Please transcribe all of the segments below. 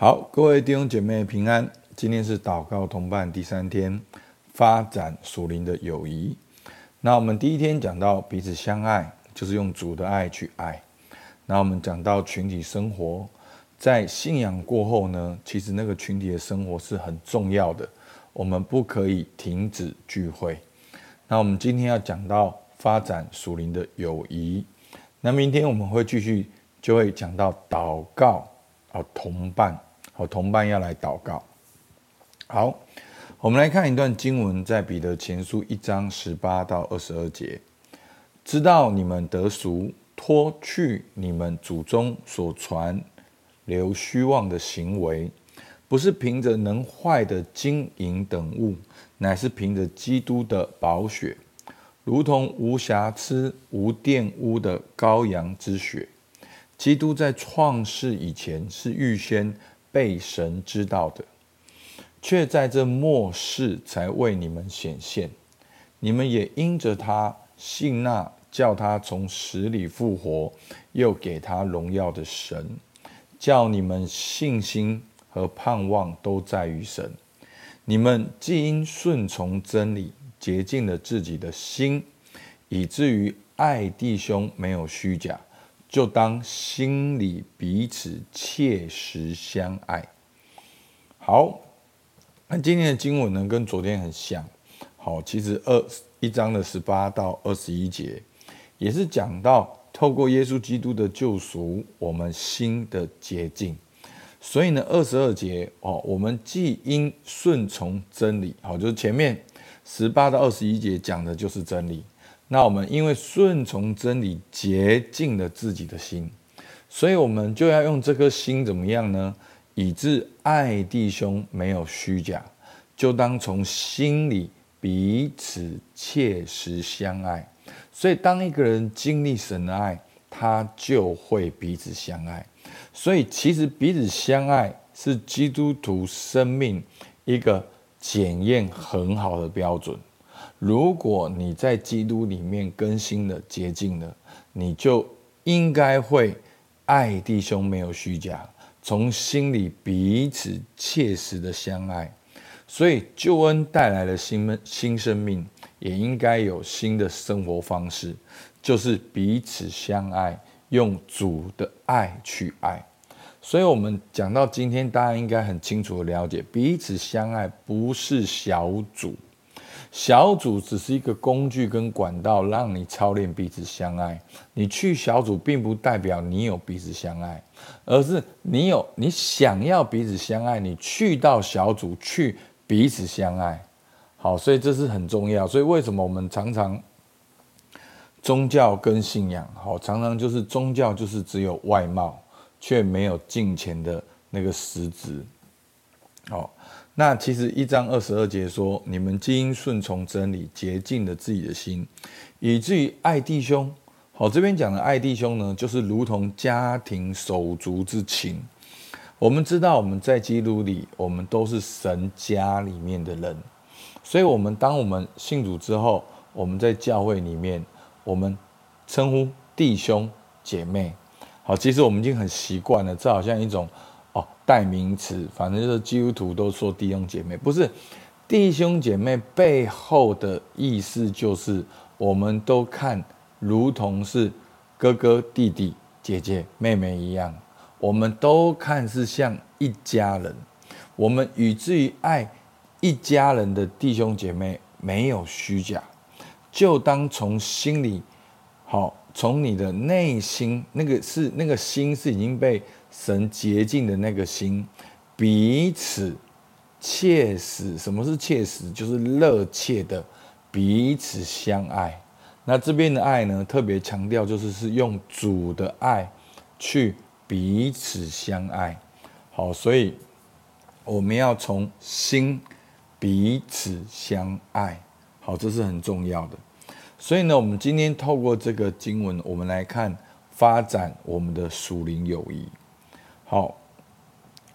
好，各位弟兄姐妹平安。今天是祷告同伴第三天，发展属灵的友谊。那我们第一天讲到彼此相爱，就是用主的爱去爱。那我们讲到群体生活，在信仰过后呢，其实那个群体的生活是很重要的，我们不可以停止聚会。那我们今天要讲到发展属灵的友谊。那明天我们会继续，就会讲到祷告啊，同伴。我同伴要来祷告。好，我们来看一段经文，在彼得前书一章十八到二十二节。知道你们得赎，脱去你们祖宗所传流虚妄的行为，不是凭着能坏的金银等物，乃是凭着基督的宝血，如同无瑕疵、无玷污的羔羊之血。基督在创世以前是预先。被神知道的，却在这末世才为你们显现。你们也因着他信那叫他从死里复活，又给他荣耀的神，叫你们信心和盼望都在于神。你们既因顺从真理，洁净了自己的心，以至于爱弟兄没有虚假。就当心里彼此切实相爱。好，那今天的经文呢，跟昨天很像。好，其实二一章的十八到二十一节，也是讲到透过耶稣基督的救赎，我们心的洁净。所以呢，二十二节哦，我们既应顺从真理，好，就是前面十八到二十一节讲的就是真理。那我们因为顺从真理，洁净了自己的心，所以我们就要用这颗心怎么样呢？以致爱弟兄没有虚假，就当从心里彼此切实相爱。所以当一个人经历神的爱，他就会彼此相爱。所以其实彼此相爱是基督徒生命一个检验很好的标准。如果你在基督里面更新了、洁净了，你就应该会爱弟兄没有虚假，从心里彼此切实的相爱。所以救恩带来了新新生命，也应该有新的生活方式，就是彼此相爱，用主的爱去爱。所以我们讲到今天，大家应该很清楚的了解，彼此相爱不是小组。小组只是一个工具跟管道，让你操练彼此相爱。你去小组，并不代表你有彼此相爱，而是你有你想要彼此相爱，你去到小组去彼此相爱。好，所以这是很重要。所以为什么我们常常宗教跟信仰，好，常常就是宗教就是只有外貌，却没有金钱的那个实质。好。那其实一章二十二节说：“你们基因顺从真理，洁净了自己的心，以至于爱弟兄。”好，这边讲的爱弟兄呢，就是如同家庭手足之情。我们知道我们在基督里，我们都是神家里面的人，所以，我们当我们信主之后，我们在教会里面，我们称呼弟兄姐妹。好，其实我们已经很习惯了，这好像一种。哦代名词，反正就是基督徒都说弟兄姐妹，不是弟兄姐妹背后的意思，就是我们都看如同是哥哥、弟弟、姐姐、妹妹一样，我们都看是像一家人。我们以至于爱一家人的弟兄姐妹没有虚假，就当从心里好，从你的内心，那个是那个心是已经被。神洁净的那个心，彼此切实。什么是切实？就是热切的彼此相爱。那这边的爱呢，特别强调就是是用主的爱去彼此相爱。好，所以我们要从心彼此相爱。好，这是很重要的。所以呢，我们今天透过这个经文，我们来看发展我们的属灵友谊。好，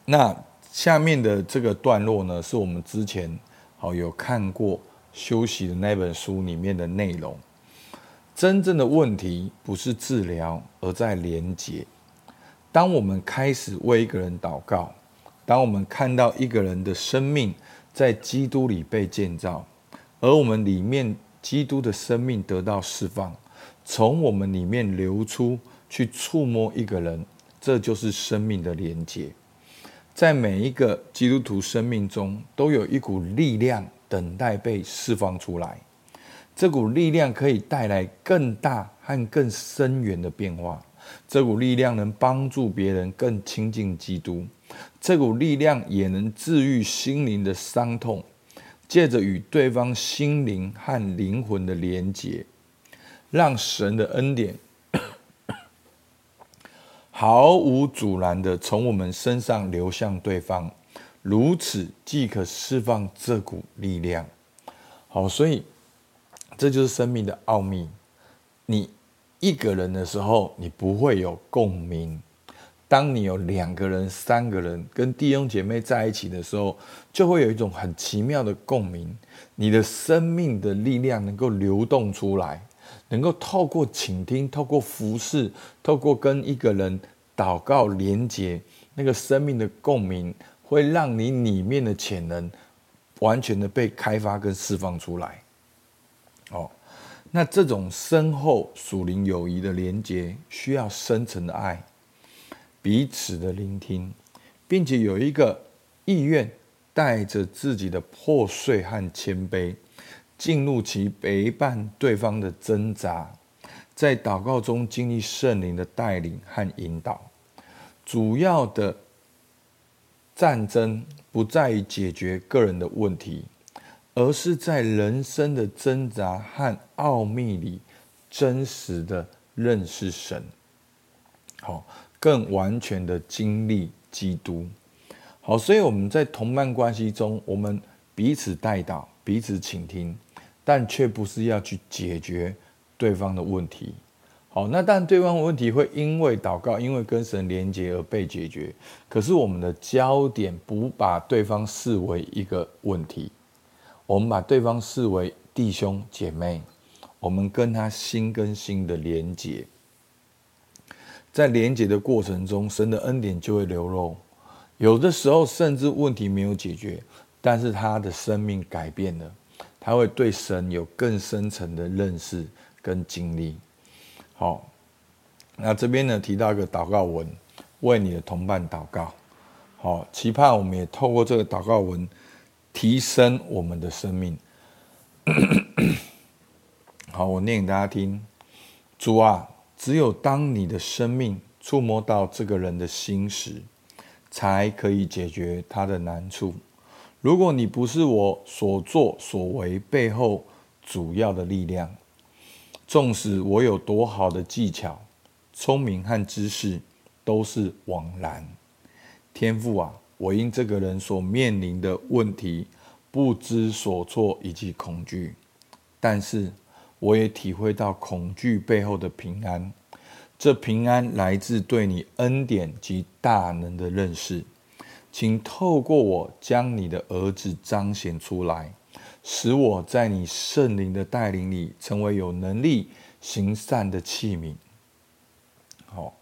那下面的这个段落呢，是我们之前好有看过休息的那本书里面的内容。真正的问题不是治疗，而在连接。当我们开始为一个人祷告，当我们看到一个人的生命在基督里被建造，而我们里面基督的生命得到释放，从我们里面流出去触摸一个人，这就是生命的连接。在每一个基督徒生命中，都有一股力量等待被释放出来。这股力量可以带来更大和更深远的变化。这股力量能帮助别人更亲近基督。这股力量也能治愈心灵的伤痛，借着与对方心灵和灵魂的连结，让神的恩典毫无阻拦的从我们身上流向对方。如此即可释放这股力量。好，所以。这就是生命的奥秘。你一个人的时候，你不会有共鸣；当你有两个人、三个人跟弟兄姐妹在一起的时候，就会有一种很奇妙的共鸣。你的生命的力量能够流动出来，能够透过倾听、透过服侍、透过跟一个人祷告连接，那个生命的共鸣，会让你里面的潜能完全的被开发跟释放出来。哦，那这种深厚属灵友谊的连结，需要深层的爱，彼此的聆听，并且有一个意愿，带着自己的破碎和谦卑，进入其陪伴对方的挣扎，在祷告中经历圣灵的带领和引导。主要的战争不在于解决个人的问题。而是在人生的挣扎和奥秘里，真实的认识神，好，更完全的经历基督，好，所以我们在同伴关系中，我们彼此代祷，彼此倾听，但却不是要去解决对方的问题，好，那但对方的问题会因为祷告，因为跟神连结而被解决，可是我们的焦点不把对方视为一个问题。我们把对方视为弟兄姐妹，我们跟他心跟心的连结，在连结的过程中，神的恩典就会流露。有的时候，甚至问题没有解决，但是他的生命改变了，他会对神有更深层的认识跟经历。好，那这边呢，提到一个祷告文，为你的同伴祷告。好，期盼我们也透过这个祷告文。提升我们的生命。好，我念给大家听。主啊，只有当你的生命触摸到这个人的心时，才可以解决他的难处。如果你不是我所作所为背后主要的力量，纵使我有多好的技巧、聪明和知识，都是枉然。天赋啊！我因这个人所面临的问题不知所措以及恐惧，但是我也体会到恐惧背后的平安。这平安来自对你恩典及大能的认识。请透过我将你的儿子彰显出来，使我在你圣灵的带领里成为有能力行善的器皿。好，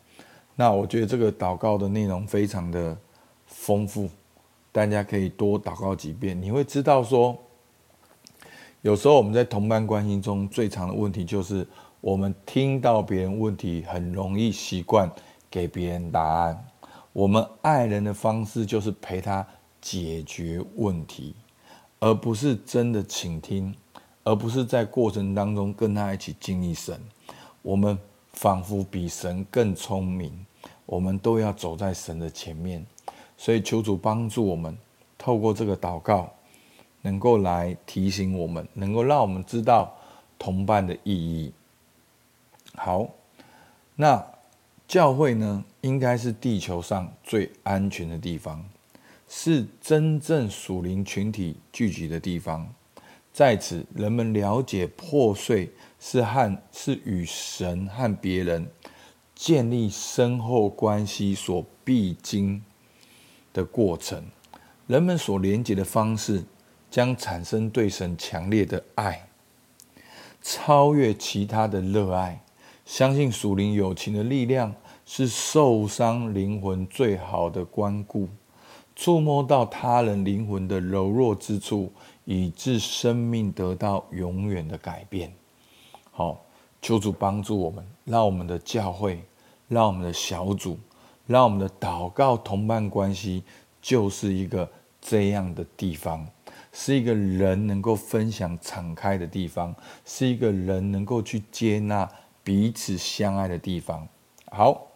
那我觉得这个祷告的内容非常的。丰富，大家可以多祷告几遍，你会知道说，有时候我们在同伴关系中最常的问题就是，我们听到别人问题，很容易习惯给别人答案。我们爱人的方式就是陪他解决问题，而不是真的倾听，而不是在过程当中跟他一起经历神。我们仿佛比神更聪明，我们都要走在神的前面。所以求主帮助我们，透过这个祷告，能够来提醒我们，能够让我们知道同伴的意义。好，那教会呢，应该是地球上最安全的地方，是真正属灵群体聚集的地方。在此，人们了解破碎是和是与神和别人建立深厚关系所必经的过程，人们所连接的方式将产生对神强烈的爱，超越其他的热爱。相信属灵友情的力量是受伤灵魂最好的关顾。触摸到他人灵魂的柔弱之处，以致生命得到永远的改变。好，求主帮助我们，让我们的教会，让我们的小组，让我们的祷告同伴关系，就是一个这样的地方，是一个人能够分享敞开的地方，是一个人能够去接纳彼此相爱的地方。好。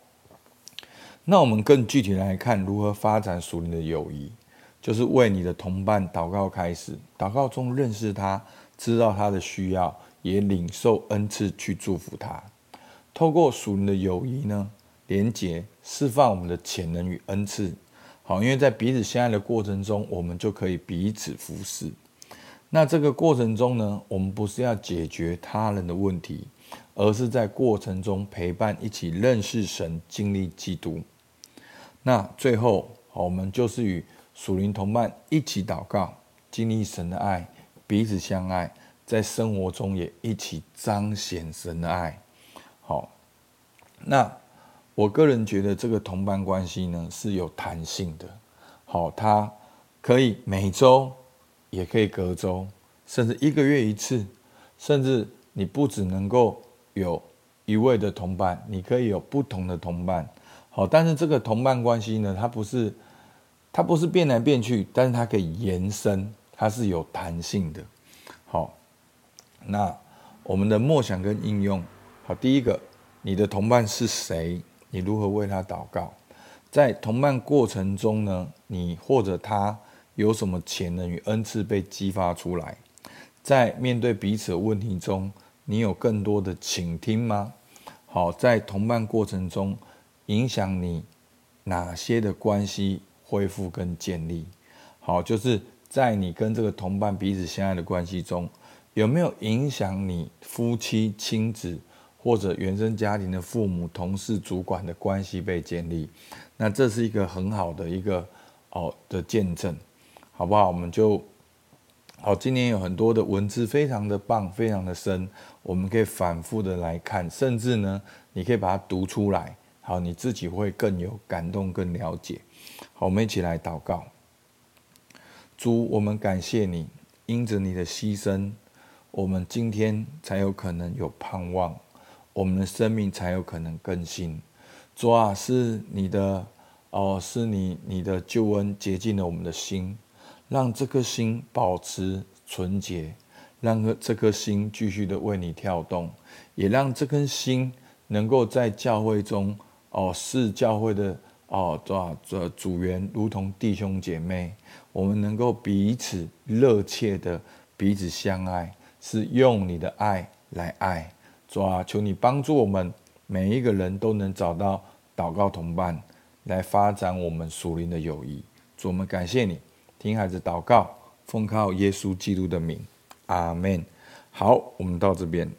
那我们更具体来看，如何发展属灵的友谊，就是为你的同伴祷告开始，祷告中认识他，知道他的需要，也领受恩赐去祝福他。透过属灵的友谊呢，连结释放我们的潜能与恩赐。好，因为在彼此相爱的过程中，我们就可以彼此服侍。那这个过程中呢，我们不是要解决他人的问题，而是在过程中陪伴，一起认识神，经历基督。那最后，我们就是与属灵同伴一起祷告，经历神的爱，彼此相爱，在生活中也一起彰显神的爱。好，那我个人觉得这个同伴关系呢是有弹性的。好，它可以每周，也可以隔周，甚至一个月一次，甚至你不只能够有一位的同伴，你可以有不同的同伴。好，但是这个同伴关系呢，它不是，它不是变来变去，但是它可以延伸，它是有弹性的。好，那我们的默想跟应用，好，第一个，你的同伴是谁？你如何为他祷告？在同伴过程中呢，你或者他有什么潜能与恩赐被激发出来？在面对彼此的问题中，你有更多的倾听吗？好，在同伴过程中。影响你哪些的关系恢复跟建立？好，就是在你跟这个同伴彼此相爱的关系中，有没有影响你夫妻、亲子或者原生家庭的父母、同事、主管的关系被建立？那这是一个很好的一个哦的见证，好不好？我们就好，今年有很多的文字，非常的棒，非常的深，我们可以反复的来看，甚至呢，你可以把它读出来。好，你自己会更有感动，更了解。好，我们一起来祷告。主，我们感谢你，因着你的牺牲，我们今天才有可能有盼望，我们的生命才有可能更新。主啊，是你的哦，是你你的救恩洁净了我们的心，让这颗心保持纯洁，让这颗心继续的为你跳动，也让这颗心能够在教会中。哦，是教会的哦，多少这组员如同弟兄姐妹，我们能够彼此热切的彼此相爱，是用你的爱来爱。主啊，求你帮助我们每一个人都能找到祷告同伴，来发展我们属灵的友谊。主，我们感谢你，听孩子祷告，奉靠耶稣基督的名，阿门。好，我们到这边。